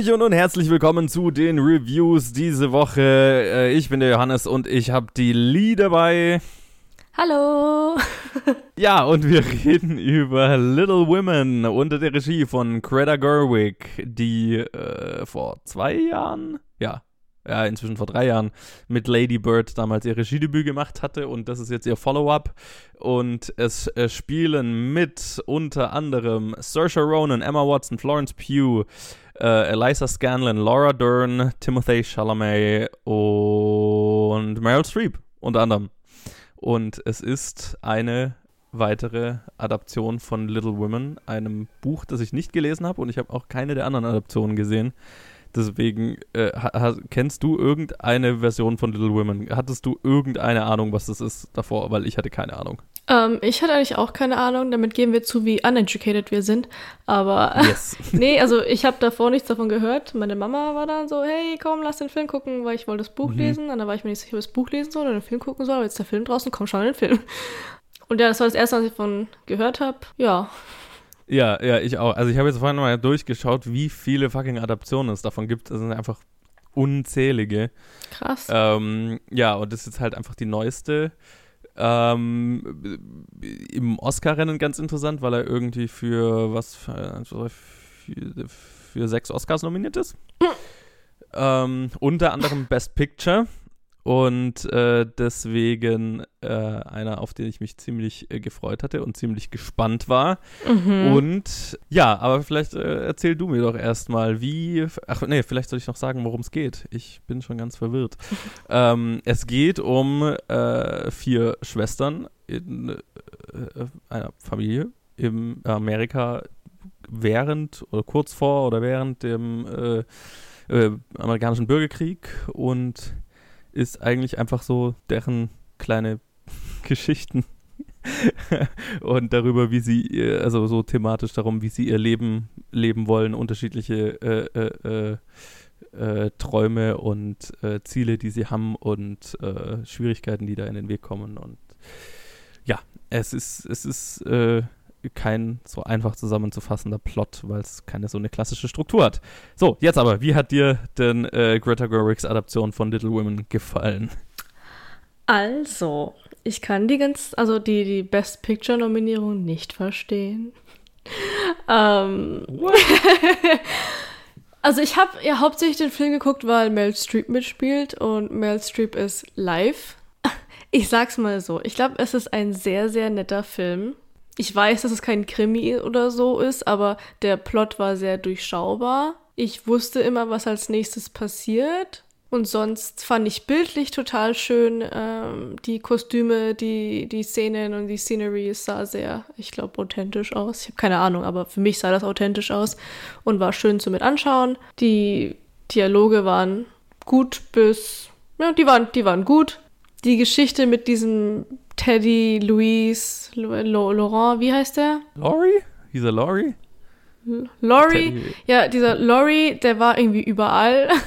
Hallöchen und herzlich willkommen zu den Reviews diese Woche. Äh, Ich bin der Johannes und ich habe die Lee dabei. Hallo! Ja, und wir reden über Little Women unter der Regie von Greta Gerwig, die äh, vor zwei Jahren, ja, ja, inzwischen vor drei Jahren mit Lady Bird damals ihr Regiedebüt gemacht hatte und das ist jetzt ihr Follow-up. Und es äh, spielen mit unter anderem Saoirse Ronan, Emma Watson, Florence Pugh, äh, Eliza Scanlon, Laura Dern, Timothy Chalamet und Meryl Streep unter anderem. Und es ist eine weitere Adaption von Little Women, einem Buch, das ich nicht gelesen habe und ich habe auch keine der anderen Adaptionen gesehen. Deswegen, äh, kennst du irgendeine Version von Little Women? Hattest du irgendeine Ahnung, was das ist davor? Weil ich hatte keine Ahnung. Ähm, ich hatte eigentlich auch keine Ahnung, damit geben wir zu, wie uneducated wir sind. Aber Yes. nee, also ich habe davor nichts davon gehört. Meine Mama war dann so, hey, komm, lass den Film gucken, weil ich wollte das Buch Mhm. lesen. Und dann war ich mir nicht sicher, ob ich das Buch lesen soll oder den Film gucken soll. Aber jetzt ist der Film draußen, komm, schau in den Film. Und ja, das war das erste, was ich davon gehört habe. Ja, Ja, ja, ich auch. Also ich habe jetzt vorhin mal durchgeschaut, wie viele fucking Adaptionen es davon gibt. Es sind einfach unzählige. krass. Ähm, ja, und das ist jetzt halt einfach die neueste. Ähm, Im Oscar-Rennen ganz interessant, weil er irgendwie für was für, für, für sechs Oscars nominiert ist. ähm, unter anderem Best Picture. Und äh, deswegen äh, einer, auf den ich mich ziemlich äh, gefreut hatte und ziemlich gespannt war. Mhm. Und ja, aber vielleicht äh, erzähl du mir doch erstmal, wie. Ach nee, vielleicht soll ich noch sagen, worum es geht. Ich bin schon ganz verwirrt. ähm, es geht um äh, vier Schwestern in äh, einer Familie im Amerika während oder kurz vor oder während dem amerikanischen Bürgerkrieg und ist eigentlich einfach so deren kleine Geschichten und darüber, wie sie, ihr- also so thematisch darum, wie sie ihr Leben leben wollen, unterschiedliche äh, äh, äh, äh, Träume und äh, Ziele, die sie haben und äh, Schwierigkeiten, die da in den Weg kommen. Und ja, es ist, es ist äh, kein so einfach zusammenzufassender Plot, weil es keine so eine klassische Struktur hat. So, jetzt aber, wie hat dir denn äh, Greta Gerwigs Adaption von Little Women gefallen? Also, ich kann die ganz, also die, die Best Picture Nominierung nicht verstehen. ähm, also ich habe ja hauptsächlich den Film geguckt, weil Meryl Streep mitspielt und Meryl Streep ist live. Ich sag's mal so, ich glaube, es ist ein sehr, sehr netter Film. Ich weiß, dass es kein Krimi oder so ist, aber der Plot war sehr durchschaubar. Ich wusste immer, was als nächstes passiert. Und sonst fand ich bildlich total schön. Ähm, die Kostüme, die, die Szenen und die Scenery, es sah sehr, ich glaube, authentisch aus. Ich habe keine Ahnung, aber für mich sah das authentisch aus und war schön zu mit anschauen. Die Dialoge waren gut bis, ja, die waren, die waren gut. Die Geschichte mit diesem Teddy, Lo- Laurent, wie heißt der? Laurie? Hieß er Laurie? Laurie. Teddy. Ja, dieser Laurie, der war irgendwie überall.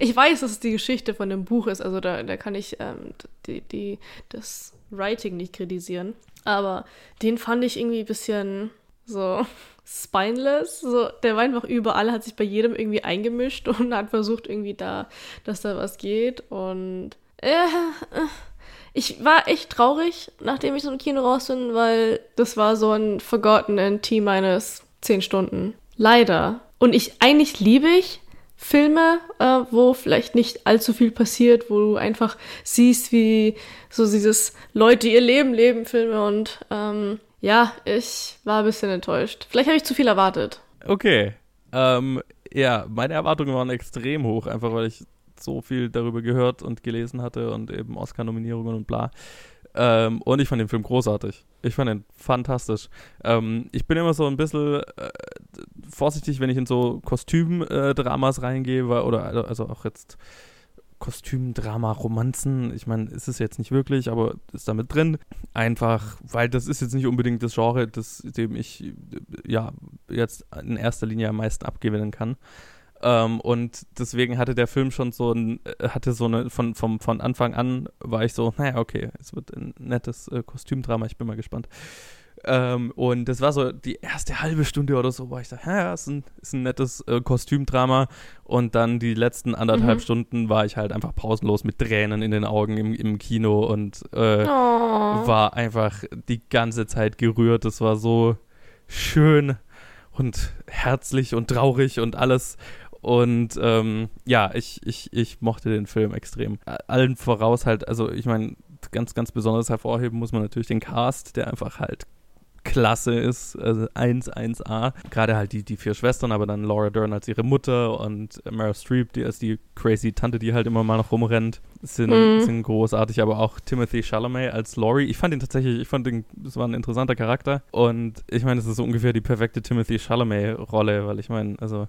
Ich weiß, dass es die Geschichte von dem Buch ist, also da, da kann ich ähm, die, die, das Writing nicht kritisieren. Aber den fand ich irgendwie ein bisschen so spineless. So, der war einfach überall, hat sich bei jedem irgendwie eingemischt und hat versucht irgendwie da, dass da was geht. Und äh, äh, ich war echt traurig, nachdem ich so im Kino raus bin, weil das war so ein Forgotten T minus 10 Stunden. Leider. Und ich, eigentlich liebe ich Filme, äh, wo vielleicht nicht allzu viel passiert, wo du einfach siehst, wie so dieses Leute ihr Leben leben Filme und ähm, ja, ich war ein bisschen enttäuscht. Vielleicht habe ich zu viel erwartet. Okay. Ähm, ja, meine Erwartungen waren extrem hoch, einfach weil ich so viel darüber gehört und gelesen hatte und eben Oscar-Nominierungen und bla. Ähm, und ich fand den Film großartig. Ich fand ihn fantastisch. Ähm, ich bin immer so ein bisschen äh, vorsichtig, wenn ich in so Kostümdramas reingehe, weil, oder also- also auch jetzt Kostümdrama, Romanzen. Ich meine, ist es jetzt nicht wirklich, aber ist damit drin. Einfach, weil das ist jetzt nicht unbedingt das Genre, das, dem ich äh, ja jetzt in erster Linie am meisten abgewinnen kann. Ähm, und deswegen hatte der Film schon so ein, äh, hatte so eine, von, vom, von Anfang an war ich so, naja, okay, es wird ein nettes äh, Kostümdrama, ich bin mal gespannt. Ähm, und das war so die erste halbe Stunde oder so, wo ich dachte, ja, ist ein, ist ein nettes äh, Kostümdrama. Und dann die letzten anderthalb Mhm. Stunden war ich halt einfach pausenlos mit Tränen in den Augen im, im Kino und äh, Oh. war einfach die ganze Zeit gerührt. Das war so schön und herzlich und traurig und alles. Und ähm, ja, ich, ich, ich mochte den Film extrem. Allen voraus halt, also ich meine, ganz, ganz besonders hervorheben muss man natürlich den Cast, der einfach halt klasse ist, also 1-1A. Gerade halt die, die vier Schwestern, aber dann Laura Dern als ihre Mutter und Meryl Streep, die als die crazy Tante, die halt immer mal noch rumrennt, sind, Mhm. sind großartig. Aber auch Timothy Chalamet als Laurie. Ich fand ihn tatsächlich, ich fand ihn, das war ein interessanter Charakter. Und ich meine, es ist so ungefähr die perfekte Timothy Chalamet-Rolle, weil ich meine, also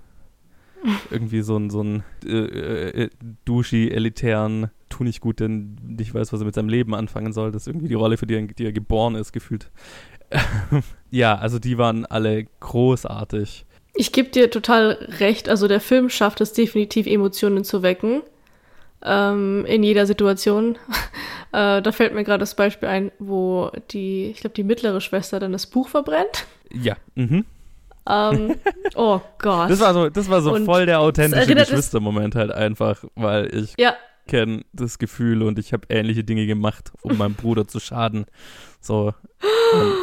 irgendwie so ein, so ein äh, äh, duschi, elitären, tu nicht gut, denn nicht weiß, was er mit seinem Leben anfangen soll. Das ist irgendwie die Rolle, für die er, die er geboren ist, gefühlt. ja, also die waren alle großartig. Ich gebe dir total recht. Also der Film schafft es definitiv, Emotionen zu wecken. Ähm, in jeder Situation. äh, da fällt mir gerade das Beispiel ein, wo die, ich glaube, die mittlere Schwester dann das Buch verbrennt. Ja, mhm. Ähm, oh Gott. Das war so, das war so Und voll der authentische Geschwistermoment halt einfach, weil ich ja, kenne das Gefühl und ich habe ähnliche Dinge gemacht, um meinem Bruder zu schaden. So,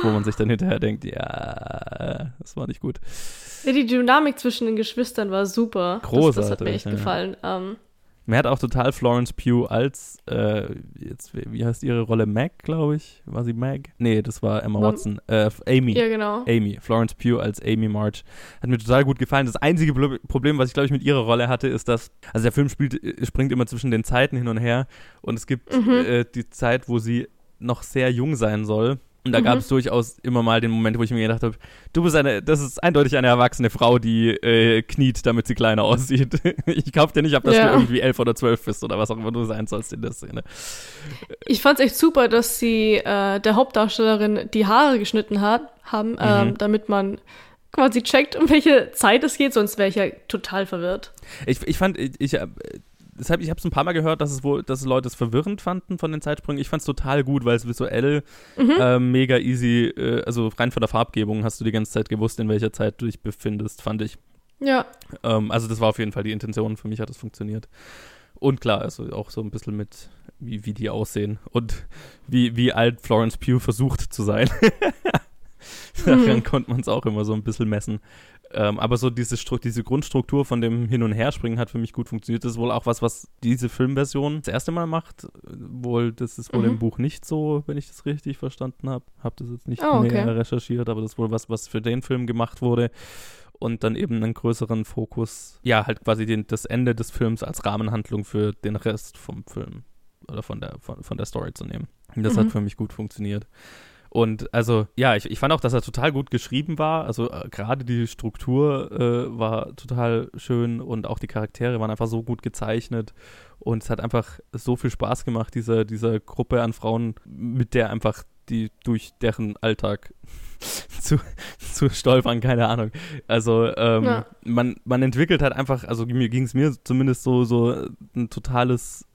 wo man sich dann hinterher denkt, ja, das war nicht gut. Ja, die Dynamik zwischen den Geschwistern war super. Das, das hat mir Großartig, echt ja. gefallen. Ähm, Mir hat auch total Florence Pugh als, äh, jetzt, wie heißt ihre Rolle? Meg, glaube ich. War sie Meg? Nee, das war Emma Watson. Äh, Amy. ja, genau. Amy, Florence Pugh als Amy March. Hat mir total gut gefallen. Das einzige Problem, was ich glaube ich mit ihrer Rolle hatte, ist, dass, also der Film spielt, äh, springt immer zwischen den Zeiten hin und her und es gibt Mhm. äh, die Zeit, wo sie noch sehr jung sein soll. Und da Mhm. gab es durchaus immer mal den Moment, wo ich mir gedacht habe, du bist eine, das ist eindeutig eine erwachsene Frau, die äh, kniet, damit sie kleiner aussieht. ich glaub dir nicht ab, dass Ja. du irgendwie elf oder zwölf bist oder was auch immer du sein sollst in der Szene. Ich fand's echt super, dass sie äh, der Hauptdarstellerin die Haare geschnitten hat, haben, ähm, Mhm. damit man quasi checkt, um welche Zeit es geht, sonst wäre ich ja total verwirrt. Ich, ich fand, ich, ich, äh, deshalb, ich habe es ein paar Mal gehört, dass es wohl, dass Leute es verwirrend fanden von den Zeitsprüngen. Ich fand es total gut, weil es visuell Mhm. äh, mega easy, äh, also rein von der Farbgebung hast du die ganze Zeit gewusst, in welcher Zeit du dich befindest, fand ich. Ja, Ähm, also das war auf jeden Fall die Intention. Für mich hat es funktioniert. Und klar, also auch so ein bisschen mit, wie, wie die aussehen und wie, wie alt Florence Pugh versucht zu sein. Daran Mhm. konnte man es auch immer so ein bisschen messen. Ähm, aber so diese, Stru diese Grundstruktur von dem Hin- und Herspringen hat für mich gut funktioniert. Das ist wohl auch was, was diese Filmversion das erste Mal macht. Wohl, das ist wohl Mhm. im Buch nicht so, wenn ich das richtig verstanden habe. Hab das jetzt nicht Oh, okay. näher recherchiert, aber das ist wohl was, was für den Film gemacht wurde. Und dann eben einen größeren Fokus, ja, halt quasi den, das Ende des Films als Rahmenhandlung für den Rest vom Film oder von der, von, von der Story zu nehmen. Das Mhm. hat für mich gut funktioniert. Und also, ja, ich, ich fand auch, dass er total gut geschrieben war. Also äh, gerade die Struktur äh, war total schön und auch die Charaktere waren einfach so gut gezeichnet. Und es hat einfach so viel Spaß gemacht, dieser, dieser Gruppe an Frauen, mit der einfach die durch deren Alltag zu, zu stolpern, keine Ahnung. Also ähm, Ja. man, man entwickelt halt einfach, also mir ging es mir zumindest so, so ein totales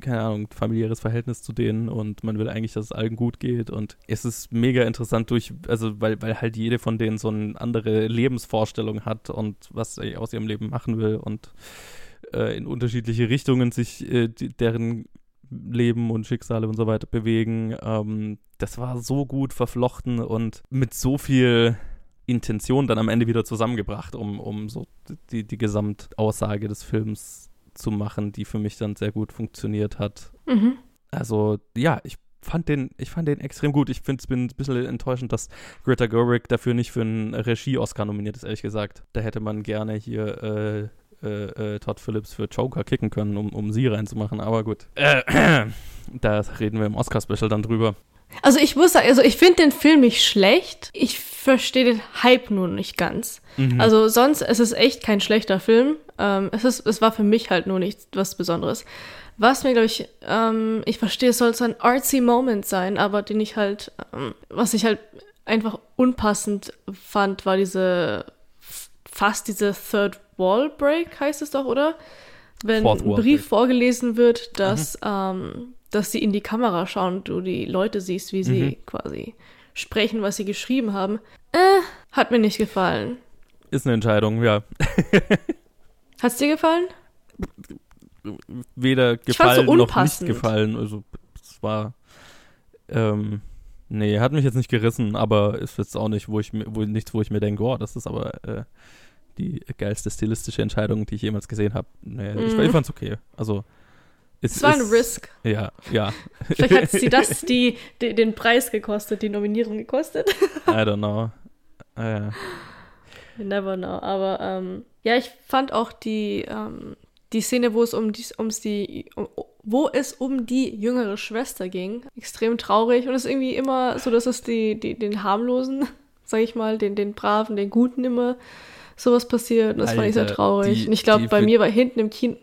keine Ahnung, familiäres Verhältnis zu denen und man will eigentlich, dass es allen gut geht und es ist mega interessant durch, also weil, weil halt jede von denen so eine andere Lebensvorstellung hat und was sie aus ihrem Leben machen will und äh, in unterschiedliche Richtungen sich äh, die, deren Leben und Schicksale und so weiter bewegen. Ähm, das war so gut verflochten und mit so viel Intention dann am Ende wieder zusammengebracht, um, um so die, die Gesamtaussage des Films zu machen, die für mich dann sehr gut funktioniert hat. Mhm. Also ja, ich fand den, ich fand den extrem gut. Ich finde es bin ein bisschen enttäuschend, dass Greta Gerwig dafür nicht für einen Regie-Oscar nominiert ist, ehrlich gesagt. Da hätte man gerne hier äh, äh, äh, Todd Phillips für Joker kicken können, um, um sie reinzumachen, aber gut. Äh, da reden wir im Oscar-Special dann drüber. Also ich muss sagen, also ich finde den Film nicht schlecht. Ich verstehe den Hype nur nicht ganz. Mhm. Also sonst es ist echt kein schlechter Film. Ähm, es, ist, es war für mich halt nur nichts was Besonderes. Was mir, glaube ich, ähm, ich verstehe, es soll so ein artsy Moment sein, aber den ich halt, ähm, was ich halt einfach unpassend fand, war diese, fast diese Third Wall Break, heißt es doch, oder? Wenn ein Brief Break. vorgelesen wird, dass, ähm, dass sie in die Kamera schauen und du die Leute siehst, wie sie Mhm. quasi sprechen, was sie geschrieben haben. Äh, hat mir nicht gefallen. Ist eine Entscheidung, ja. Hat's dir gefallen? Weder fand's so gefallen noch nicht gefallen. Also es war ähm, nee, hat mich jetzt nicht gerissen, aber ist jetzt auch nicht, wo ich mir, wo nichts, wo ich mir denke, oh, das ist aber äh, die geilste stilistische Entscheidung, die ich jemals gesehen habe. Nee, ich, Mhm. ich fand's okay. Also es Es war ein ist- Risk. Ja, ja. Vielleicht hat sie das die, die, den Preis gekostet, die Nominierung gekostet. I don't know. You never know. Aber ähm, ja, ich fand auch die, ähm, die Szene, wo es um die, ums die, um, wo es um die jüngere Schwester ging, extrem traurig. Und es ist irgendwie immer so, dass es die, die, den harmlosen, sag ich mal, den, den braven, den guten immer sowas passiert. Und das fand ich sehr Alter, traurig. die- Und ich glaube, bei Be- mir war hinten im Kino.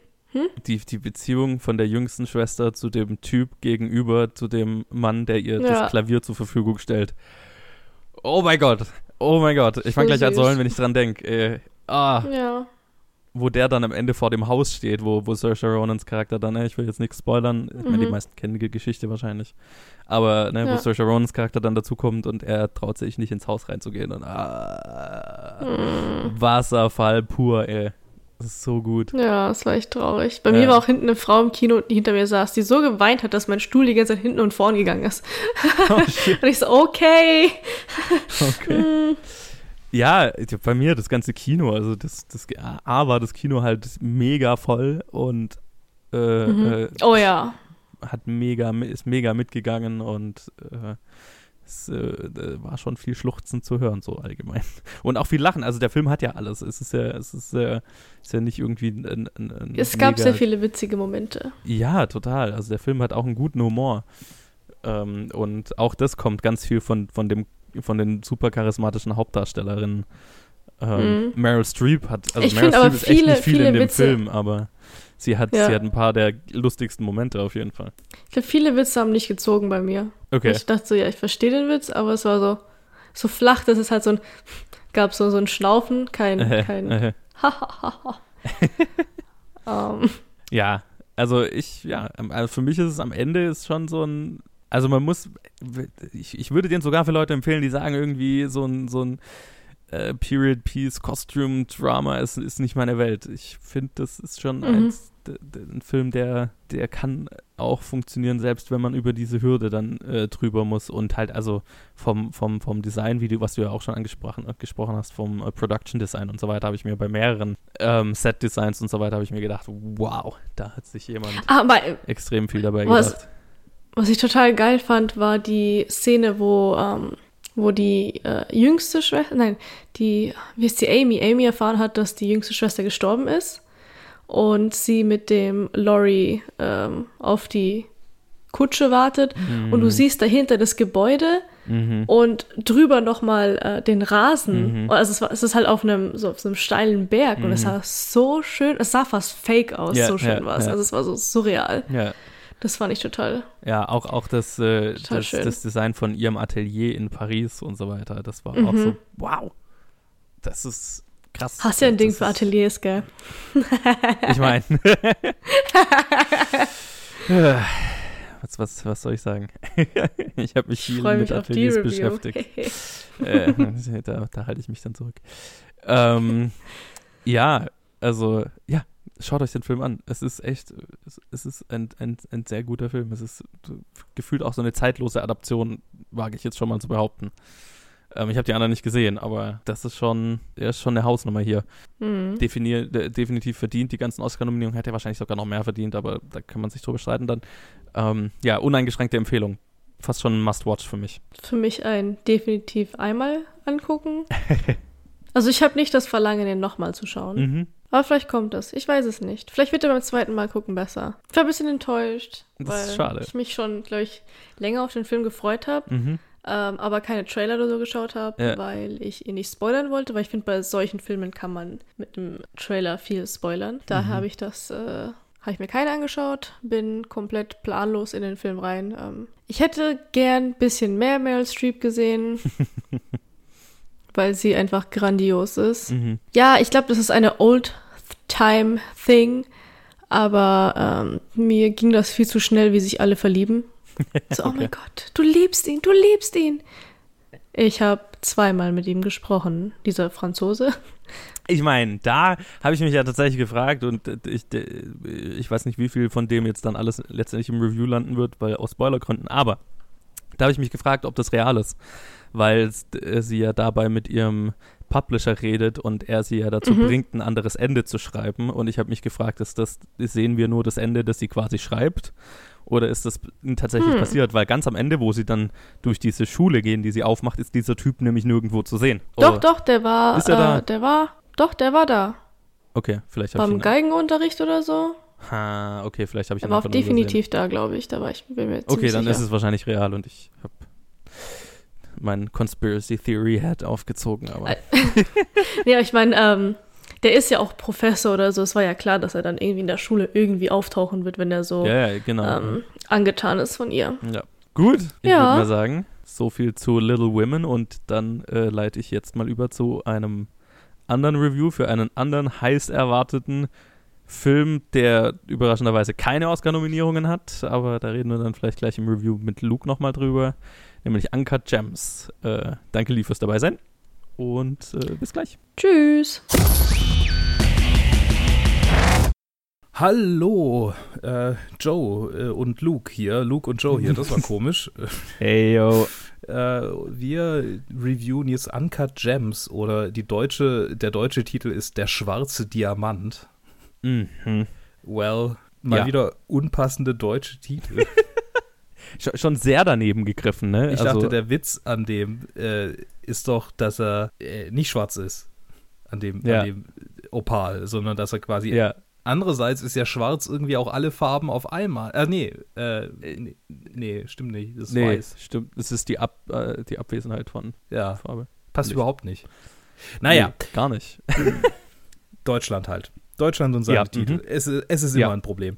Die, die Beziehung von der jüngsten Schwester zu dem Typ gegenüber, zu dem Mann, der ihr Ja. das Klavier zur Verfügung stellt. Oh mein Gott. Oh mein Gott. Ich fang So gleich an sollen, wenn ich dran denke. Äh, ah, Ja. wo der dann am Ende vor dem Haus steht, wo, wo Saoirse Ronans Charakter dann, äh, ich will jetzt nichts spoilern, ich meine, die Mhm. meisten kennen die Geschichte wahrscheinlich, aber ne, wo Ja. Saoirse Ronans Charakter dann dazukommt und er traut sich nicht ins Haus reinzugehen und ah, Hm. Wasserfall pur, ey. Das ist so gut. Ja, es war echt traurig. Bei Ja. mir war auch hinten eine Frau im Kino, die hinter mir saß, die so geweint hat, dass mein Stuhl die ganze Zeit hinten und vorn gegangen ist. Oh. Und ich so, okay. Okay. Hm. Ja, bei mir das ganze Kino, also das, das A war das Kino halt mega voll und äh, Mhm. äh, Oh ja. hat mega, ist mega mitgegangen und äh, es äh, war schon viel Schluchzen zu hören, so allgemein. Und auch viel Lachen. Also der Film hat ja alles. Es ist ja, es ist, äh, ist ja nicht irgendwie ein, ein, ein Es gab mega, sehr viele witzige Momente. Ja, total. Also der Film hat auch einen guten Humor. Ähm, und auch das kommt ganz viel von, von dem von den super charismatischen Hauptdarstellerinnen. Ähm, Mhm. Meryl Streep hat, also Ich Meryl Streep ist echt viele- nicht viel in dem Witze- Film, aber sie hat, Ja. sie hat ein paar der lustigsten Momente auf jeden Fall. Ich glaube, viele Witze haben nicht gezogen bei mir. Okay. Ich dachte so, ja, ich verstehe den Witz, aber es war so, so flach, dass es halt so ein, gab so, so ein Schnaufen, kein, kein, Äh, hahaha. ähm, Ja, also ich, ja, also für mich ist es am Ende ist schon so ein, also man muss, ich, ich würde den sogar für Leute empfehlen, die sagen irgendwie so ein, so ein äh, Period Piece Costume Drama ist, ist nicht meine Welt. Ich finde, das ist schon Mhm. eins, ein Film, der, der kann auch funktionieren, selbst wenn man über diese Hürde dann äh, drüber muss und halt also vom, vom, vom Design, wie du, was du ja auch schon angesprochen äh, gesprochen hast, vom äh, Production Design und so weiter, habe ich mir bei mehreren ähm, Set Designs und so weiter, habe ich mir gedacht, wow, da hat sich jemand aber extrem viel dabei Was- gedacht. was ich total geil fand, war die Szene, wo, ähm, wo die äh, jüngste Schwester, nein, die, wie ist die Amy? Amy erfahren hat, dass die jüngste Schwester gestorben ist und sie mit dem Lorry ähm, auf die Kutsche wartet und du siehst dahinter das Gebäude Mhm. und drüber nochmal äh, den Rasen. Mhm. Also es, war, es ist halt auf einem, so auf einem steilen Berg und es sah so schön, es sah fast fake aus, Ja, so schön ja, war es. ja. Also es war so surreal. Ja, Das fand ich total. ja, auch, auch das, äh, das, das Design von ihrem Atelier in Paris und so weiter, das war Mhm. auch so, wow, das ist krass. Hast ja ein Ding für Ateliers, gell? Ich meine. was, was, was soll ich sagen? ich habe mich Ich viel mit mich Ateliers beschäftigt. äh, da, da halte ich mich dann zurück. Ähm, ja, also, ja, schaut euch den Film an. Es ist echt, es, ist ein, ein, ein sehr guter Film. Es ist gefühlt auch so eine zeitlose Adaption, wage ich jetzt schon mal zu behaupten. Ähm, ich habe die anderen nicht gesehen, aber das ist schon, er ist schon eine Hausnummer hier Hm. definier, de, definitiv verdient. Die ganzen Oscar-Nominierungen hätte er wahrscheinlich sogar noch mehr verdient, aber da kann man sich drüber streiten dann. Ähm, ja, uneingeschränkte Empfehlung. Fast schon ein Must-Watch für mich. Für mich ein definitiv einmal angucken. Also ich habe nicht das Verlangen, den nochmal zu schauen. Mhm. Aber vielleicht kommt das. Ich weiß es nicht. Vielleicht wird er beim zweiten Mal gucken besser. Ich war ein bisschen enttäuscht, Das weil ist schade. ich mich schon, glaube ich, länger auf den Film gefreut habe, Mhm. ähm, aber keine Trailer oder so geschaut habe, Ja. weil ich ihn nicht spoilern wollte, weil ich finde, bei solchen Filmen kann man mit einem Trailer viel spoilern. Daher Mhm. habe ich das, äh, habe ich mir keinen angeschaut, bin komplett planlos in den Film rein. Ähm, ich hätte gern ein bisschen mehr Meryl Streep gesehen, weil sie einfach grandios ist. Mhm. Ja, ich glaube, das ist eine Old-Time-Thing, aber ähm, mir ging das viel zu schnell, wie sich alle verlieben. So, oh mein. Gott, du liebst ihn, du liebst ihn. Ich habe zweimal mit ihm gesprochen, dieser Franzose. Ich meine, da habe ich mich ja tatsächlich gefragt und ich, ich weiß nicht, wie viel von dem jetzt dann alles letztendlich im Review landen wird, weil aus Spoilergründen, aber da habe ich mich gefragt, ob das real ist, weil äh, sie ja dabei mit ihrem Publisher redet und er sie ja dazu mhm. bringt, ein anderes Ende zu schreiben. Und ich habe mich gefragt, ist das, sehen wir nur das Ende, das sie quasi schreibt? Oder ist das tatsächlich hm. passiert? Weil ganz am Ende, wo sie dann durch diese Schule gehen, die sie aufmacht, ist dieser Typ nämlich nirgendwo zu sehen. Doch, Oder doch, der war. Ist er äh, da? Der war. Doch, der war da. Okay, vielleicht habe ich. Beim Geigenunterricht oder so? Ha, okay, vielleicht habe ich Er war auch definitiv da, glaube ich. Da war ich bin mir Okay, dann sicher. ist es wahrscheinlich real und ich habe mein Conspiracy Theory Hat aufgezogen, aber. ja, ich meine, ähm, der ist ja auch Professor oder so. Es war ja klar, dass er dann irgendwie in der Schule irgendwie auftauchen wird, wenn er so ja, ja, genau. ähm, angetan ist von ihr. Ja. Gut, ich ja. würde mal sagen, so viel zu Little Women und dann äh, leite ich jetzt mal über zu einem anderen Review für einen anderen heiß erwarteten Film, der überraschenderweise keine Oscar-Nominierungen hat, aber da reden wir dann vielleicht gleich im Review mit Luke nochmal drüber, nämlich Uncut Gems. Äh, danke, Lee, fürs dabei sein und äh, bis gleich. Tschüss. Hallo, äh, Joe äh, und Luke hier. Luke und Joe hier, das war komisch. Hey, yo. Äh, wir reviewen jetzt Uncut Gems oder die deutsche, der deutsche Titel ist Der schwarze Diamant. Mhm. Well, mal ja. wieder unpassende deutsche Titel. Schon sehr daneben gegriffen, ne? Ich also, dachte, der Witz an dem äh, ist doch, dass er äh, nicht schwarz ist. An dem, ja. an dem Opal, sondern dass er quasi ja Andererseits ist ja schwarz irgendwie auch alle Farben auf einmal. Äh, nee, äh, nee, nee, stimmt nicht. Das ist nee, weiß. Stimmt, das ist die, Ab, äh, die Abwesenheit von ja, Farbe. Passt Licht. überhaupt nicht. Naja. Nee, gar nicht. Deutschland halt. Deutschland und seine ja, Titel. Mhm. Es, es, ist immer ja. ein Problem.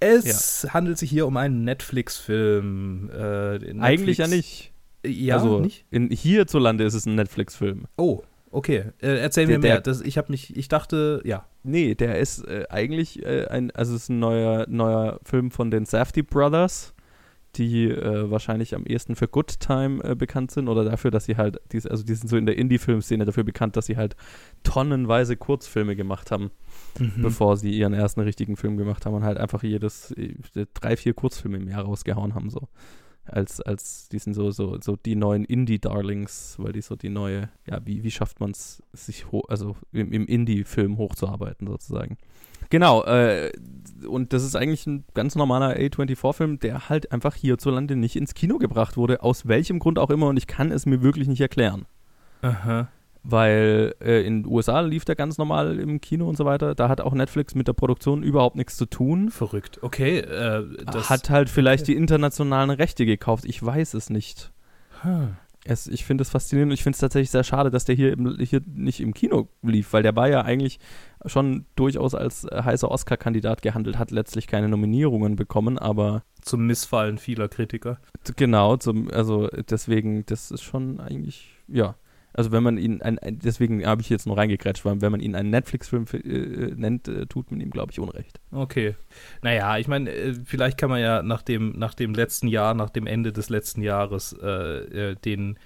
Es ja. handelt sich hier um einen Netflix-Film. Äh, Netflix Eigentlich ja nicht. Ja, also nicht? In, hierzulande ist es ein Netflix-Film. Oh, Okay, äh, erzähl der, mir mehr. Das, ich habe mich, ich dachte, ja. Nee, der ist äh, eigentlich äh, ein, also es ist ein neuer, neuer Film von den Safety Brothers, die äh, wahrscheinlich am ehesten für Good Time äh, bekannt sind oder dafür, dass sie halt, also die sind so in der Indie-Film-Szene dafür bekannt, dass sie halt tonnenweise Kurzfilme gemacht haben, mhm. bevor sie ihren ersten richtigen Film gemacht haben und halt einfach jedes, äh, drei, vier Kurzfilme im Jahr rausgehauen haben, so als, als die sind so, so, so die neuen Indie-Darlings, weil die so die neue, ja, wie, wie schafft man es, sich also im, im Indie-Film hochzuarbeiten sozusagen. Genau, äh, und das ist eigentlich ein ganz normaler A24-Film, der halt einfach hierzulande nicht ins Kino gebracht wurde, aus welchem Grund auch immer, und ich kann es mir wirklich nicht erklären. Aha weil äh, in den USA lief der ganz normal im Kino und so weiter. Da hat auch Netflix mit der Produktion überhaupt nichts zu tun. Verrückt. Okay. Äh, hat halt vielleicht okay. die internationalen Rechte gekauft. Ich weiß es nicht. Huh. Es, ich finde es faszinierend und ich finde es tatsächlich sehr schade, dass der hier, im, hier nicht im Kino lief, weil der war ja eigentlich schon durchaus als äh, heißer Oscar-Kandidat gehandelt, hat letztlich keine Nominierungen bekommen, aber. Zum Missfallen vieler Kritiker. Genau, zum, also deswegen, das ist schon eigentlich, ja. Also wenn man ihn, ein, deswegen habe ich jetzt noch reingekrätscht, weil wenn man ihn einen Netflix-Film äh, nennt, äh, tut man ihm, glaube ich, Unrecht. Okay. Naja, ich meine, äh, vielleicht kann man ja nach dem, nach dem letzten Jahr, nach dem Ende des letzten Jahres äh, äh, den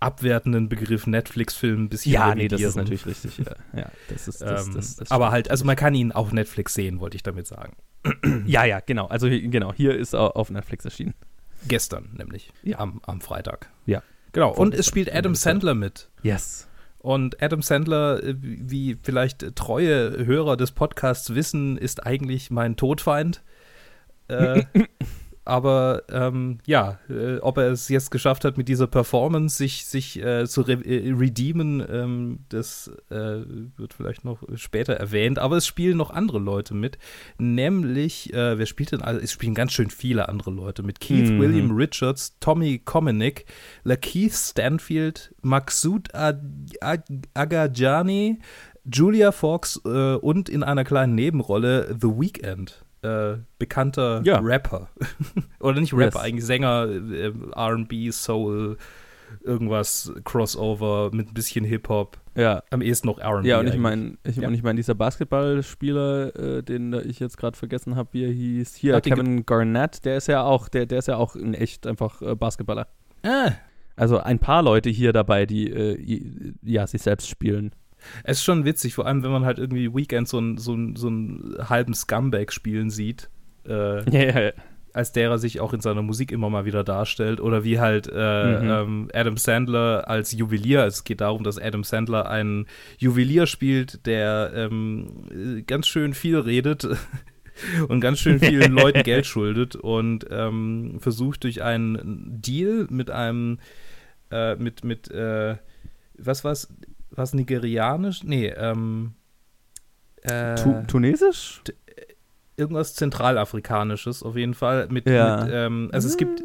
abwertenden Begriff Netflix-Film ein bisschen Ja, nee, das ist natürlich richtig. Ja, ja das ist, das, ähm, das, das aber halt, also man kann ihn auf Netflix sehen, wollte ich damit sagen. ja, ja, genau. Also genau, hier ist er auf Netflix erschienen. Gestern nämlich, ja. am, am Freitag. Ja. Genau, und es spielt Adam Sandler mit. Yes. Und Adam Sandler, äh, wie vielleicht treue Hörer des Podcasts wissen, ist eigentlich mein Todfeind. Äh, aber ähm, ja, äh, ob er es jetzt geschafft hat, mit dieser Performance sich, sich äh, zu re äh, redeemen, ähm, das äh, wird vielleicht noch später erwähnt. Aber es spielen noch andere Leute mit. Nämlich, äh, wer spielt denn? Also, es spielen ganz schön viele andere Leute mit. Keith mhm. William Richards, Tommy Komenick, Lakeith Stanfield, Maksud Agajani, Julia Fox äh, und in einer kleinen Nebenrolle The Weeknd äh, bekannter ja. Rapper. Oder nicht Rapper, yes. eigentlich Sänger, äh, RB, Soul, irgendwas, Crossover mit ein bisschen Hip-Hop. Ja. Am ehesten noch RB. Ja, und ich meine, ich, ja. ich mein, dieser Basketballspieler, äh, den ich jetzt gerade vergessen habe, wie er hieß, hier, Ach, Kevin Garnett, der ist ja auch, der, der ist ja auch in echt einfach äh, Basketballer. Ah. also ein paar Leute hier dabei, die äh, ja sich selbst spielen. Es ist schon witzig, vor allem wenn man halt irgendwie Weekend so einen so so einen halben Scumbag spielen sieht. Äh, Ja, ja, ja. als der er sich auch in seiner Musik immer mal wieder darstellt. Oder wie halt äh, Mhm. ähm, Adam Sandler als Juwelier. Es geht darum, dass Adam Sandler einen Juwelier spielt, der ähm, äh, ganz schön viel redet und ganz schön vielen Leuten Geld schuldet und ähm, versucht durch einen Deal mit einem äh, mit mit äh, was was was nigerianisch? Nee, ähm äh, Tu Tunesisch? irgendwas zentralafrikanisches auf jeden Fall mit, Ja. mit ähm, also es gibt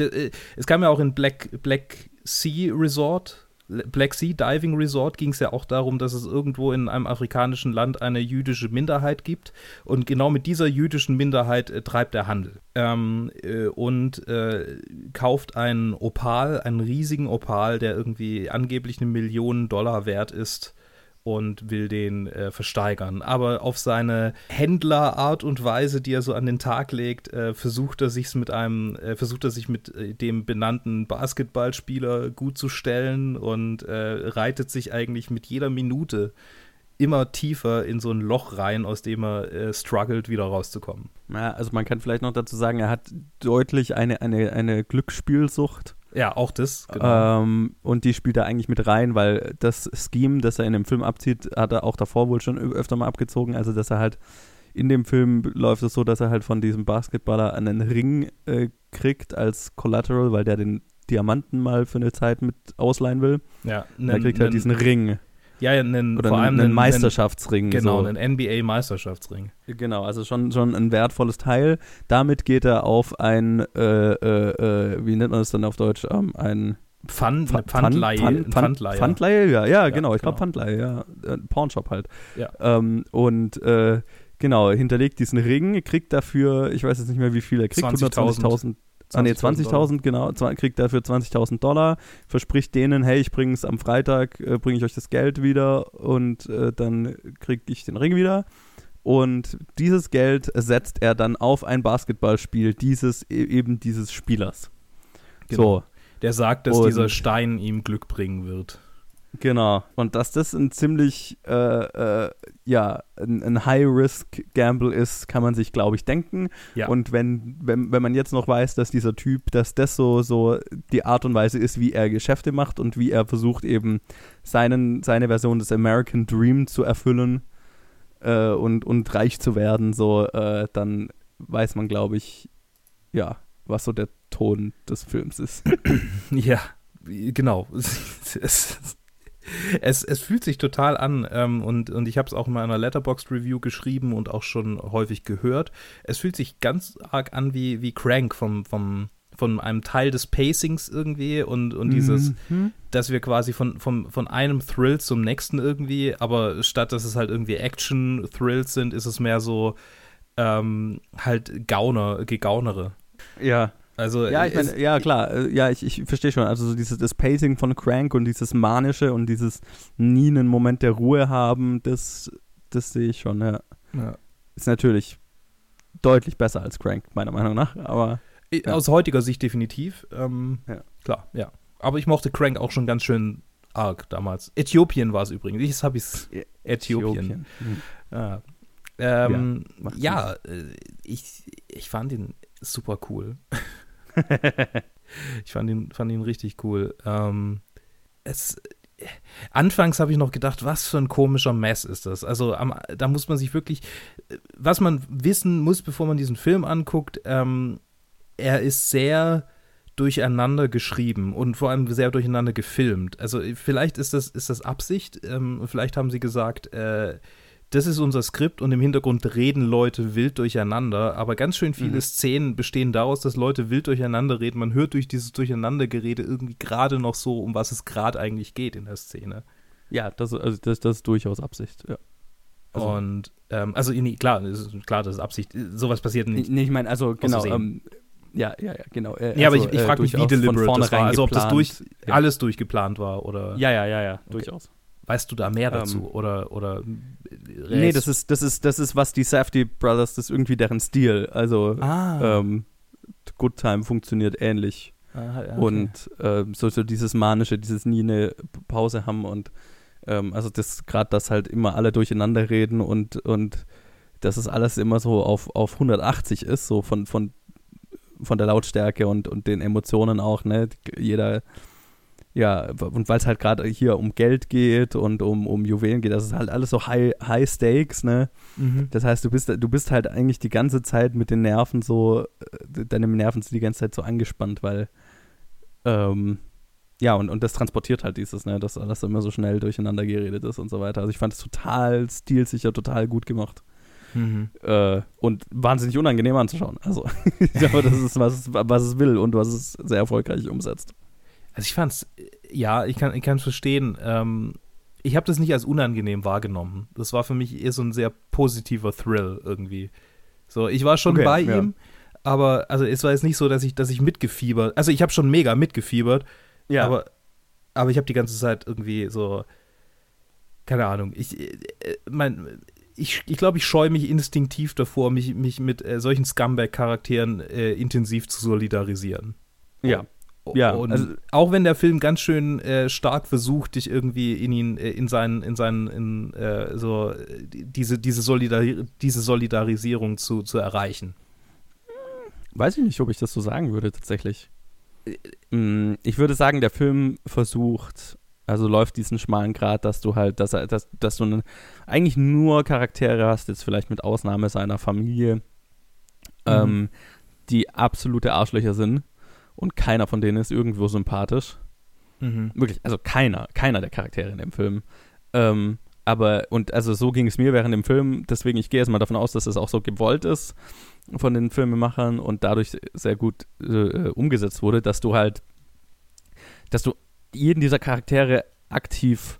äh, es kam ja auch in Black Black Sea Resort Black Sea Diving Resort ging es ja auch darum, dass es irgendwo in einem afrikanischen Land eine jüdische Minderheit gibt. Und genau mit dieser jüdischen Minderheit äh, treibt er Handel. Ähm, äh, und äh, kauft einen Opal, einen riesigen Opal, der irgendwie angeblich eine Million Dollar wert ist und will den äh, versteigern. Aber auf seine Händlerart und Weise, die er so an den Tag legt, äh, versucht er sich mit einem, äh, versucht er sich mit äh, dem benannten Basketballspieler gut zu stellen und äh, reitet sich eigentlich mit jeder Minute immer tiefer in so ein Loch rein, aus dem er äh, struggelt, wieder rauszukommen. Ja, also man kann vielleicht noch dazu sagen, er hat deutlich eine, eine, eine Glücksspielsucht. Ja, auch das. Genau. Ähm, und die spielt er eigentlich mit rein, weil das Scheme, das er in dem Film abzieht, hat er auch davor wohl schon öfter mal abgezogen. Also, dass er halt in dem Film läuft es so, dass er halt von diesem Basketballer einen Ring äh, kriegt als Collateral, weil der den Diamanten mal für eine Zeit mit ausleihen will. ja, er kriegt halt diesen Ring ja, einen, oder vor einen, allem einen Meisterschaftsring. Genau, so. einen NBA-Meisterschaftsring. Genau, also schon, schon ein wertvolles Teil. Damit geht er auf ein, äh, äh, äh, wie nennt man das dann auf Deutsch? Ähm, ein Pfand, Pfand- Pfandleihe. Pfand- Pfand- Pfandleiher. Pfandleihe, ja, ja, Ja, genau, ich glaube genau. Pfandleihe, ja. Äh, Pawnshop halt. Ja. Ähm, und äh, genau, hinterlegt diesen Ring, kriegt dafür, ich weiß jetzt nicht mehr, wie viel er kriegt, 20.000. 120.000. Ah, nee, 20.000 20.000, genau, kriegt dafür 20.000 Dollar, verspricht denen, hey, ich bring's am Freitag, äh, bringe ich euch das Geld wieder und äh, dann kriege ich den Ring wieder. Und dieses Geld setzt er dann auf ein Basketballspiel dieses, e- eben dieses Spielers. Genau. So, Der sagt, dass Und- dieser Stein ihm Glück bringen wird. Genau. Und dass das ein ziemlich, äh, äh, ja, ein, ein High-Risk-Gamble ist, kann man sich, glaube ich, denken. Ja. Und wenn, wenn, wenn man jetzt noch weiß, dass dieser Typ, dass das so, so die Art und Weise ist, wie er Geschäfte macht und wie er versucht, eben seinen, seine Version des American Dream zu erfüllen äh, und, und reich zu werden, so, äh, dann weiß man, glaube ich, ja, was so der Ton des Films ist. Ja, genau. es, es, fühlt sich total an ähm, und, und ich habe es auch in meiner Letterboxd-Review geschrieben und auch schon häufig gehört. Es fühlt sich ganz arg an wie, wie Crank vom, vom, von einem Teil des Pacings irgendwie und, und dieses, Mhm. dass wir quasi von, von, von einem Thrill zum nächsten irgendwie, aber statt dass es halt irgendwie Action-Thrills sind, ist es mehr so ähm, halt Gauner, Gegaunere. Ja, Also Ja, ich meine, ja klar, äh, ja, ich, ich verstehe schon. Also so dieses das Pacing von Crank und dieses manische und dieses nie einen Moment der Ruhe haben, das, das sehe ich schon, ja. ja. Ist natürlich deutlich besser als Crank, meiner Meinung nach, aber Ja. Aus heutiger Sicht definitiv. Ähm, Ja. Klar, ja. Aber ich mochte Crank auch schon ganz schön arg damals. Äthiopien war es übrigens. Jetzt habe ich es. Ä- Äthiopien. Hm. Ja, ähm, macht ja äh, ich, ich fand ihn super cool. ich fand ihn, fand ihn richtig cool. Ähm, es, anfangs habe ich noch gedacht, was für ein komischer Mess ist das. Also am, da muss man sich wirklich, was man wissen muss, bevor man diesen Film anguckt, ähm, er ist sehr durcheinander geschrieben und vor allem sehr durcheinander gefilmt. Also vielleicht ist das, ist das Absicht. Ähm, vielleicht haben sie gesagt, äh, das ist unser Skript und im Hintergrund reden Leute wild durcheinander, aber ganz schön viele Mhm. Szenen bestehen daraus, dass Leute wild durcheinander reden. Man hört durch dieses Durcheinandergerede irgendwie gerade noch so, um was es gerade eigentlich geht in der Szene. Ja, das, also das, das ist durchaus Absicht, ja. Also- und ähm, also nee, klar, klar, das ist Absicht. Sowas passiert nicht. Nee, ich meine, also genau, ähm, ja, ja, ja, genau. Äh, Ja, aber also, ich, ich äh, frage mich, wie deliberate das war. Also ob das durch, Ja. alles durchgeplant war oder Ja, ja, ja, ja, durchaus. Weißt du da mehr dazu? Ähm, oder oder Nee, das ist, das ist, das ist, was die Safety Brothers, das ist irgendwie deren Stil. Also, Ah. ähm, Good Time funktioniert ähnlich. Ah, okay. Und äh, so, so dieses manische, dieses nie eine Pause haben und ähm, also das gerade, dass halt immer alle durcheinander reden und, und dass es alles immer so auf, auf 180 ist, so von, von, von der Lautstärke und, und den Emotionen auch, ne? Jeder, ja, und weil es halt gerade hier um Geld geht und um, um Juwelen geht, das ist halt alles so High, high Stakes, ne? Mhm. Das heißt, du bist, du bist halt eigentlich die ganze Zeit mit den Nerven so, äh, deine Nerven sind die ganze Zeit so angespannt, weil, ähm, ja, und, und das transportiert halt dieses, ne, dass alles immer so schnell durcheinander geredet ist und so weiter. Also ich fand es total stilsicher, total gut gemacht. Mhm. Äh, und wahnsinnig unangenehm anzuschauen. Also, ich glaube, das ist, was, was es will und was es sehr erfolgreich umsetzt. Also ich fand's, ja, ich kann es verstehen. Ähm, ich habe das nicht als unangenehm wahrgenommen. Das war für mich eher so ein sehr positiver Thrill irgendwie. So, ich war schon okay, bei ja. ihm, aber also es war jetzt nicht so, dass ich, dass ich mitgefiebert. Also ich habe schon mega mitgefiebert. Ja. Aber, aber ich habe die ganze Zeit irgendwie so, keine Ahnung. Ich, äh, mein, ich, ich glaube, ich scheue mich instinktiv davor, mich, mich mit äh, solchen Scumbag-Charakteren äh, intensiv zu solidarisieren. Ja. Ja, und also, auch wenn der Film ganz schön äh, stark versucht, dich irgendwie in ihn, äh, in seinen, in seinen, in äh, so diese, diese, Solidari diese Solidarisierung zu, zu erreichen. Weiß ich nicht, ob ich das so sagen würde, tatsächlich. Mm, ich würde sagen, der Film versucht, also läuft diesen schmalen Grad, dass du halt, dass, dass, dass du eigentlich nur Charaktere hast, jetzt vielleicht mit Ausnahme seiner Familie, mhm. ähm, die absolute Arschlöcher sind und keiner von denen ist irgendwo sympathisch. Mhm. Wirklich, also keiner, keiner der Charaktere in dem Film. Ähm, aber, und also so ging es mir während dem Film, deswegen ich gehe erstmal davon aus, dass es auch so gewollt ist von den Filmemachern und dadurch sehr gut äh, umgesetzt wurde, dass du halt, dass du jeden dieser Charaktere aktiv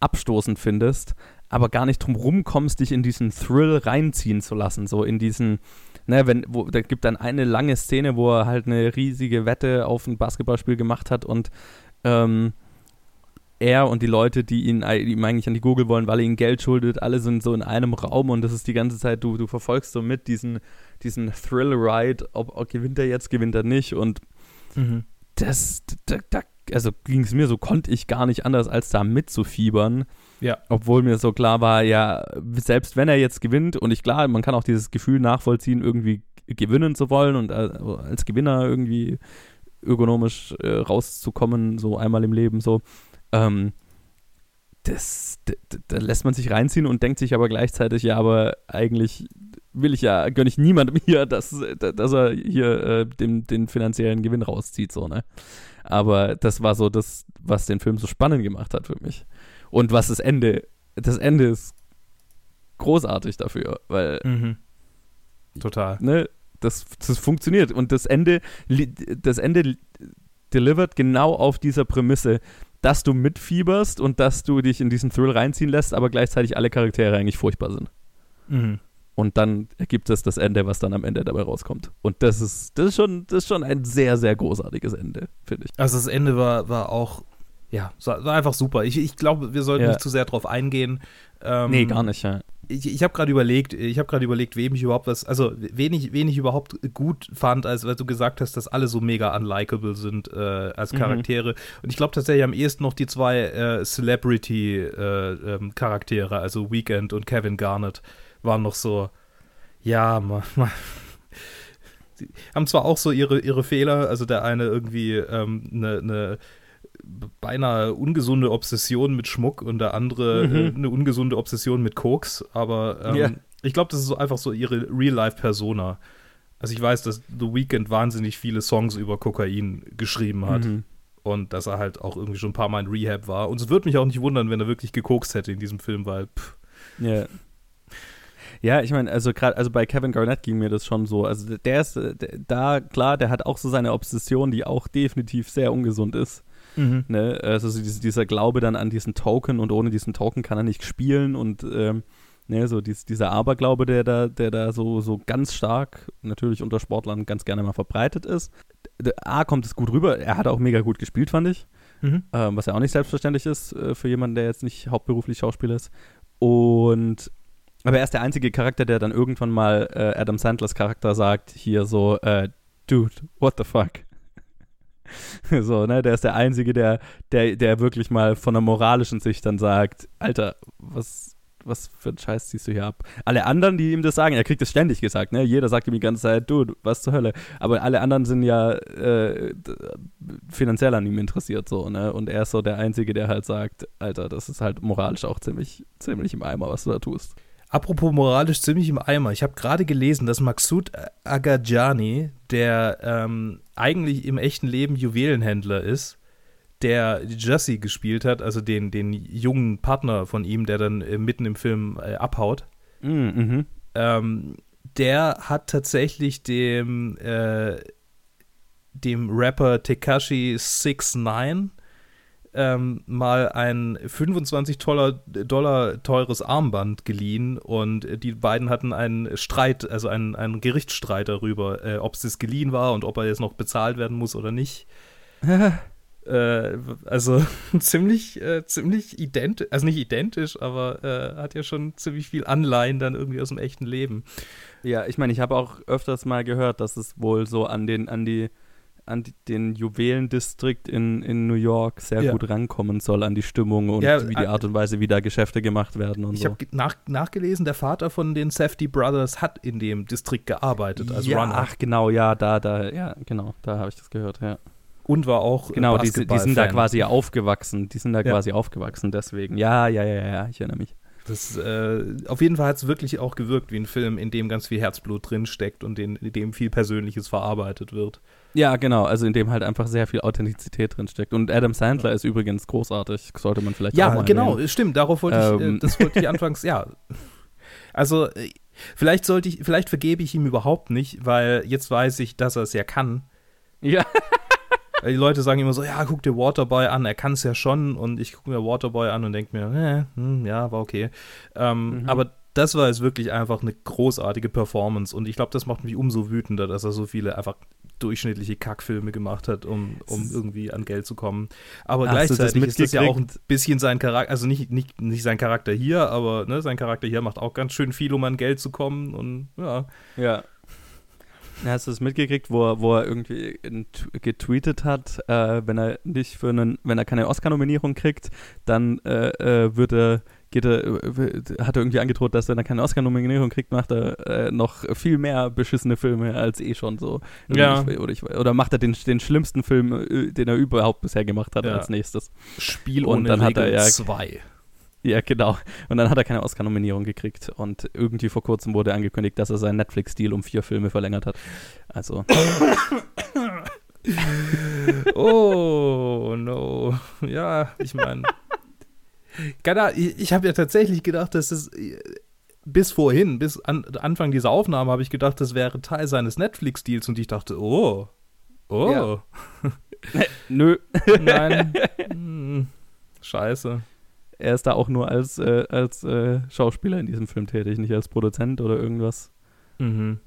abstoßend findest, aber gar nicht drum rumkommst, dich in diesen Thrill reinziehen zu lassen, so in diesen, ne, wenn, wo, da gibt dann eine lange Szene, wo er halt eine riesige Wette auf ein Basketballspiel gemacht hat und ähm, er und die Leute, die ihn, ihm eigentlich an die Gurgel wollen, weil er ihnen Geld schuldet, alle sind so in einem Raum und das ist die ganze Zeit, du, du verfolgst so mit diesen, diesen Thrill-Ride, ob, ob, gewinnt er jetzt, gewinnt er nicht und mhm. das, da, da also ging es mir so, konnte ich gar nicht anders, als da mitzufiebern. Ja. Obwohl mir so klar war, ja, selbst wenn er jetzt gewinnt, und ich klar, man kann auch dieses Gefühl nachvollziehen, irgendwie gewinnen zu wollen und äh, als Gewinner irgendwie ökonomisch äh, rauszukommen, so einmal im Leben, so. Ähm, das, da lässt man sich reinziehen und denkt sich aber gleichzeitig, ja, aber eigentlich will ich ja, gönne ich niemandem hier, dass, dass er hier äh, den, den finanziellen Gewinn rauszieht, so, ne? Aber das war so das, was den Film so spannend gemacht hat für mich. Und was das Ende, das Ende ist großartig dafür, weil. Mhm. Total. Ne, das, das funktioniert. Und das Ende, das Ende delivert genau auf dieser Prämisse, dass du mitfieberst und dass du dich in diesen Thrill reinziehen lässt, aber gleichzeitig alle Charaktere eigentlich furchtbar sind. Mhm und dann ergibt es das Ende, was dann am Ende dabei rauskommt. Und das ist, das ist schon, das ist schon ein sehr, sehr großartiges Ende, finde ich. Also das Ende war, war auch, ja, war einfach super. Ich, ich glaube, wir sollten ja. nicht zu sehr drauf eingehen. Ähm, nee, gar nicht, ja. Ich, ich habe gerade überlegt, ich habe gerade überlegt, wem ich überhaupt was, also wen ich, wen ich überhaupt gut fand, als weil du gesagt hast, dass alle so mega unlikable sind äh, als mhm. Charaktere. Mhm. Und ich glaube tatsächlich am ehesten noch die zwei äh, Celebrity-Charaktere, äh, ähm, also Weekend und Kevin Garnett waren noch so, ja, man, man sie haben zwar auch so ihre, ihre Fehler, also der eine irgendwie ähm, eine, eine beinahe ungesunde Obsession mit Schmuck und der andere mhm. äh, eine ungesunde Obsession mit Koks, aber ähm, yeah. ich glaube, das ist so einfach so ihre Real-Life-Persona. Also ich weiß, dass The Weeknd wahnsinnig viele Songs über Kokain geschrieben hat. Mhm. Und dass er halt auch irgendwie schon ein paar Mal in Rehab war. Und es würde mich auch nicht wundern, wenn er wirklich gekokst hätte in diesem Film, weil pff, ja. Ja, ich meine, also gerade, also bei Kevin Garnett ging mir das schon so. Also der ist der, da, klar, der hat auch so seine Obsession, die auch definitiv sehr ungesund ist. Mhm. Ne? Also so dieser, dieser Glaube dann an diesen Token und ohne diesen Token kann er nicht spielen und ähm, ne, so dies, dieser Aberglaube, der da, der da so, so ganz stark natürlich unter Sportlern ganz gerne mal verbreitet ist. A kommt es gut rüber, er hat auch mega gut gespielt, fand ich. Mhm. Ähm, was ja auch nicht selbstverständlich ist äh, für jemanden, der jetzt nicht hauptberuflich Schauspieler ist. Und aber er ist der einzige Charakter, der dann irgendwann mal äh, Adam Sandlers Charakter sagt, hier so, äh, Dude, what the fuck? so, ne, der ist der Einzige, der, der, der wirklich mal von der moralischen Sicht dann sagt, Alter, was, was für ein Scheiß ziehst du hier ab? Alle anderen, die ihm das sagen, er kriegt es ständig gesagt, ne? Jeder sagt ihm die ganze Zeit, du, was zur Hölle. Aber alle anderen sind ja äh, finanziell an ihm interessiert, so, ne? Und er ist so der Einzige, der halt sagt, Alter, das ist halt moralisch auch ziemlich, ziemlich im Eimer, was du da tust. Apropos moralisch ziemlich im Eimer. Ich habe gerade gelesen, dass Maksud Agajani, der ähm, eigentlich im echten Leben Juwelenhändler ist, der Jesse gespielt hat, also den, den jungen Partner von ihm, der dann äh, mitten im Film äh, abhaut, Mm, mhm. ähm, der hat tatsächlich dem, äh, dem Rapper Tekashi 69 ähm, mal ein 25 Dollar, Dollar teures Armband geliehen und die beiden hatten einen Streit, also einen, einen Gerichtsstreit darüber, äh, ob es geliehen war und ob er jetzt noch bezahlt werden muss oder nicht. Äh, also ziemlich, äh, ziemlich identisch, also nicht identisch, aber äh, hat ja schon ziemlich viel Anleihen dann irgendwie aus dem echten Leben. Ja, ich meine, ich habe auch öfters mal gehört, dass es wohl so an den, an die, an die, den Juwelendistrikt in, in New York sehr Ja. gut rankommen soll, an die Stimmung und Ja, wie die äh, Art und Weise, wie da Geschäfte gemacht werden und Ich so. habe nach, nachgelesen, der Vater von den Safety Brothers hat in dem Distrikt gearbeitet als ja, Runner ach genau, ja, da, da, ja, genau, da habe ich das gehört, ja. und war auch äh, Genau, die, die sind da quasi aufgewachsen, die sind da quasi aufgewachsen, deswegen. Ja, ja, ja, ja, ich erinnere mich. Das, äh, auf jeden Fall hat es wirklich auch gewirkt wie ein Film, in dem ganz viel Herzblut drin steckt und in, in dem viel Persönliches verarbeitet wird. Ja, genau, also in dem halt einfach sehr viel Authentizität drin steckt. Und Adam Sandler ist übrigens großartig, sollte man vielleicht auch Ja, genau, stimmt. Darauf wollte ich, Ähm. äh, das wollte ich anfangs, ja. Also, äh, vielleicht sollte ich, vielleicht vergebe ich ihm überhaupt nicht, weil jetzt weiß ich, dass er es ja kann. Ja, die Leute sagen immer so, ja, guck dir Waterboy an, er kann es ja schon. Und ich gucke mir Waterboy an und denke mir, äh, hm, ja, war okay. Ähm, Mhm. Aber das war jetzt wirklich einfach eine großartige Performance. Und ich glaube, das macht mich umso wütender, dass er so viele einfach durchschnittliche Kackfilme gemacht hat, um, um irgendwie an Geld zu kommen. Aber Hast du das gleichzeitig ist das ja auch ein bisschen sein Charakter, also nicht, nicht, nicht sein Charakter hier, aber ne, sein Charakter hier macht auch ganz schön viel, um an Geld zu kommen. Und ja, Ja. Hast du es mitgekriegt, wo er, wo er irgendwie getweetet hat, äh, wenn er nicht für einen, wenn er keine Oscar-Nominierung kriegt, dann äh, äh, wird er, geht er, äh, hat er irgendwie angedroht, dass wenn er keine Oscar-Nominierung kriegt, macht er äh, noch viel mehr beschissene Filme als eh schon so. Ja. Oder, ich, oder macht er den, den schlimmsten Film, äh, den er überhaupt bisher gemacht hat, Ja. als nächstes. Spiel Und ohne dann hat er ja- 2. Ja, genau. Und dann hat er keine Oscar-Nominierung gekriegt. Und irgendwie vor kurzem wurde angekündigt, dass er seinen Netflix-Deal um vier Filme verlängert hat. Also, Oh, no. Ja, ich meine. Ich ich habe ja tatsächlich gedacht, dass es äh, bis vorhin, bis an, Anfang dieser Aufnahme, habe ich gedacht, das wäre Teil seines Netflix-Deals und ich dachte, oh. Oh. Ja. nö. Nein. Hm, scheiße. Er ist da auch nur als, äh, als äh, Schauspieler in diesem Film tätig, nicht als Produzent oder irgendwas. Mhm.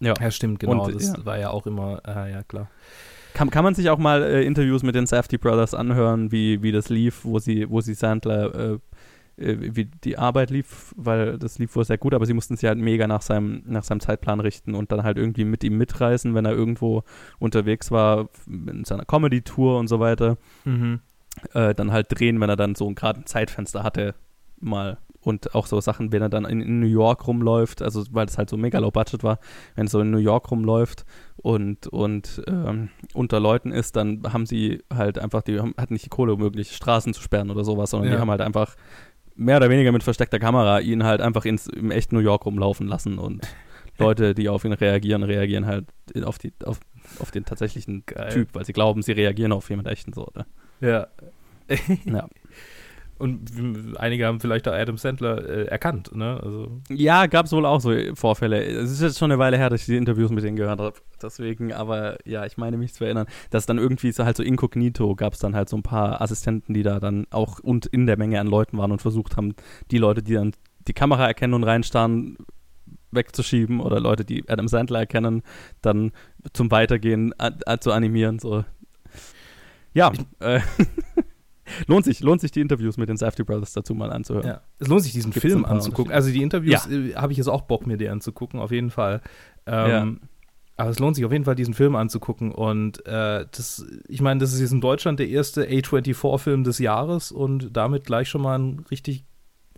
Ja. Ja, stimmt, genau. Und, das ja. war ja auch immer, äh, ja klar. Kann, kann man sich auch mal äh, Interviews mit den Safety Brothers anhören, wie, wie das lief, wo sie, wo sie Sandler, äh, äh, wie die Arbeit lief, weil das lief wohl sehr gut, aber sie mussten sich halt mega nach seinem, nach seinem Zeitplan richten und dann halt irgendwie mit ihm mitreisen, wenn er irgendwo unterwegs war, in seiner Comedy-Tour und so weiter. Mhm. äh, dann halt drehen, wenn er dann so gerade ein Zeitfenster hatte, mal. Und auch so Sachen, wenn er dann in, in New York rumläuft, also weil es halt so mega low budget war, wenn er so in New York rumläuft und, und ähm, unter Leuten ist, dann haben sie halt einfach, die haben, hatten nicht die Kohle, um mögliche Straßen zu sperren oder sowas, sondern Ja. die haben halt einfach mehr oder weniger mit versteckter Kamera ihn halt einfach ins, im echten New York rumlaufen lassen und Leute, die auf ihn reagieren, reagieren halt auf, die, auf, auf den tatsächlichen Geil. Typ, weil sie glauben, sie reagieren auf jemand echten so. Ne? Ja. Ja. Und einige haben vielleicht auch Adam Sandler äh, erkannt, ne? Also, Ja, gab es wohl auch so Vorfälle. Es ist jetzt schon eine Weile her, dass ich die Interviews mit denen gehört habe. Deswegen, aber ja, ich meine mich zu erinnern, dass dann irgendwie so halt so inkognito gab es dann halt so ein paar Assistenten, die da dann auch und in der Menge an Leuten waren und versucht haben, die Leute, die dann die Kamera erkennen und reinstarren, wegzuschieben oder Leute, die Adam Sandler erkennen, dann zum Weitergehen zu animieren. So. Ja, äh, lohnt sich, lohnt sich die Interviews mit den Safety Brothers dazu mal anzuhören. ja. Es lohnt sich, diesen Gibt's Film anzugucken. Also die Interviews äh, habe ich jetzt auch Bock, mir die anzugucken, auf jeden Fall. Ähm, Aber es lohnt sich auf jeden Fall, diesen Film anzugucken. Und äh, das, ich meine, das ist jetzt in Deutschland der erste A24-Film des Jahres und damit gleich schon mal ein richtig,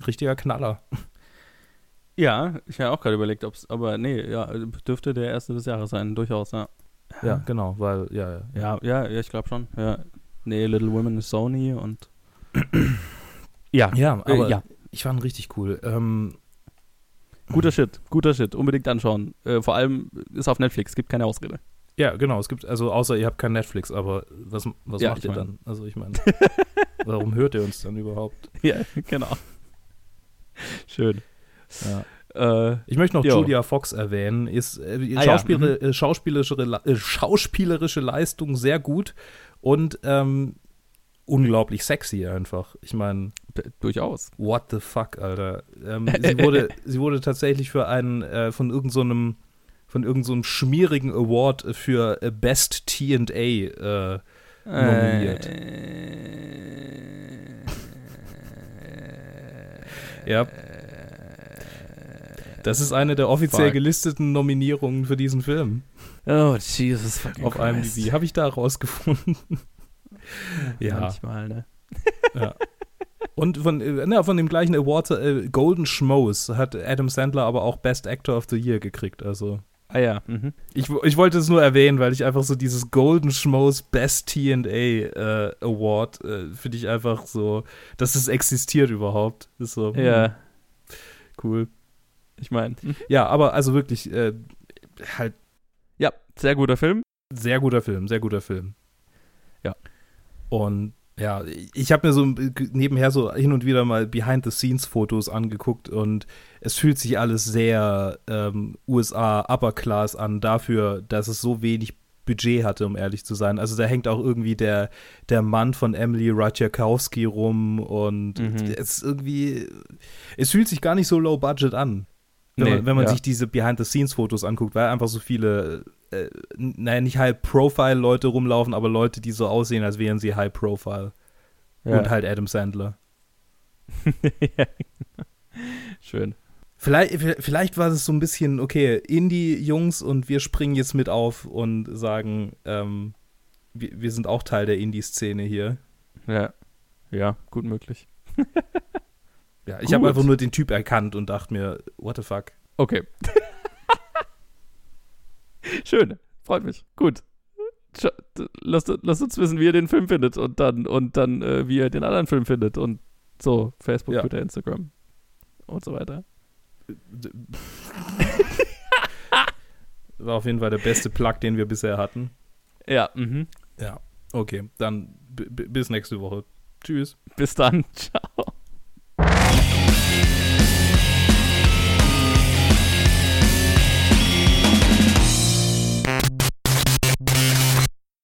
richtiger Knaller. Ja, ich habe auch gerade überlegt, ob's, aber nee, ja, dürfte der erste des Jahres sein, durchaus, ja. Ja, genau, weil, ja, ja. Ja, ja, ja ich glaube schon. Ja. Nee, Little Women ist Sony und. ja, Ja, aber äh, ja. ich fand ihn richtig cool. Ähm, Guter Shit, guter Shit. Unbedingt anschauen. Äh, vor allem ist auf Netflix, gibt keine Ausrede. ja, genau, es gibt, also außer ihr habt kein Netflix, aber was, was Ja, macht ihr mein- dann? Also ich meine, warum hört ihr uns dann überhaupt? Ja, genau. Schön. Ja. Äh, Ich möchte noch Jo. Julia Fox erwähnen. Ist äh, Ah ja, Schauspieler, äh, schauspielerische, Le- äh, schauspielerische Leistung sehr gut und ähm, unglaublich sexy einfach. Ich meine, durchaus. what the fuck, Alter. Ähm, sie, wurde, sie wurde tatsächlich für einen äh, von irgendeinem so von irgendeinem so schmierigen Award für äh, Best T&A äh, nominiert. Ja. Das ist eine der offiziell Fuck. gelisteten Nominierungen für diesen Film Oh, Jesus fucking auf IMDb. Habe ich da rausgefunden. Ja. Manchmal, ne? ja. Und von, äh, na, von dem gleichen Award, äh, Golden Schmoes, hat Adam Sandler aber auch Best Actor of the Year gekriegt. Also Ah ja, mhm. ich, ich wollte es nur erwähnen, weil ich einfach so dieses Golden Schmoes Best T&A äh, Award äh, finde ich einfach so, dass es existiert überhaupt. Ist so hm, Ja, cool. ich meine. Ja, aber also wirklich äh, halt sehr guter Film. Sehr guter Film, sehr guter Film. Ja. Und ja, ich habe mir so nebenher so hin und wieder mal Behind-the-Scenes-Fotos angeguckt und es fühlt sich alles sehr ähm, USA Upper Class an dafür, dass es so wenig Budget hatte, um ehrlich zu sein. Also da hängt auch irgendwie der, der Mann von Emily Ratajkowski rum und Mhm. es ist irgendwie, es fühlt sich gar nicht so low budget an. Wenn Nee, man, wenn man ja. sich diese Behind-the-Scenes-Fotos anguckt, weil einfach so viele, äh, naja, nicht High-Profile-Leute rumlaufen, aber Leute, die so aussehen, als wären sie High-Profile. Und halt Adam Sandler. ja. Schön. Vielleicht, vielleicht war es so ein bisschen, okay, Indie-Jungs und wir springen jetzt mit auf und sagen, ähm, wir, wir sind auch Teil der Indie-Szene hier. Ja. Ja, gut möglich. Ja, ich habe einfach nur den Typ erkannt und dachte mir, what the fuck. Okay. Schön. Freut mich. Gut. Lasst, lasst uns wissen, wie ihr den Film findet und dann, und dann äh, wie ihr den anderen Film findet und so. Facebook, Ja. Twitter, Instagram und so weiter. War auf jeden Fall der beste Plug, den wir bisher hatten. Ja, mhm. Ja. Okay, dann bis nächste Woche. Tschüss. Bis dann. Ciao. Yeah.